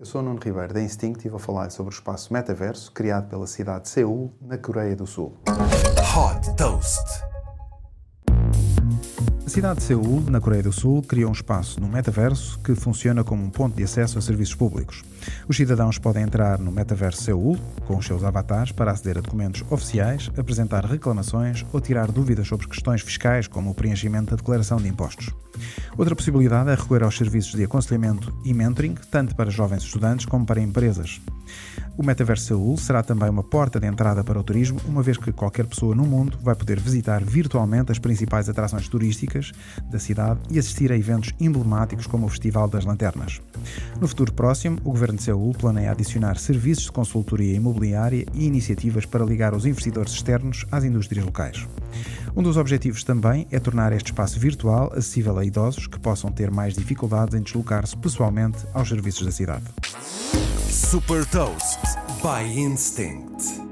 Eu sou Nuno Ribeiro da Instinct e vou falar sobre o espaço metaverso criado pela cidade de Seul, na Coreia do Sul. Hot Toast. A cidade de Seul, na Coreia do Sul, criou um espaço no metaverso que funciona como um ponto de acesso a serviços públicos. Os cidadãos podem entrar no metaverso Seul com os seus avatares para aceder a documentos oficiais, apresentar reclamações ou tirar dúvidas sobre questões fiscais, como o preenchimento da declaração de impostos. Outra possibilidade é recorrer aos serviços de aconselhamento e mentoring, tanto para jovens estudantes como para empresas. O Metaverso Seul será também uma porta de entrada para o turismo, uma vez que qualquer pessoa no mundo vai poder visitar virtualmente as principais atrações turísticas da cidade e assistir a eventos emblemáticos como o Festival das Lanternas. No futuro próximo, o governo de Seul planeia adicionar serviços de consultoria imobiliária e iniciativas para ligar os investidores externos às indústrias locais. Um dos objetivos também é tornar este espaço virtual acessível a idosos que possam ter mais dificuldades em deslocar-se pessoalmente aos serviços da cidade. Super Toast by Instinct.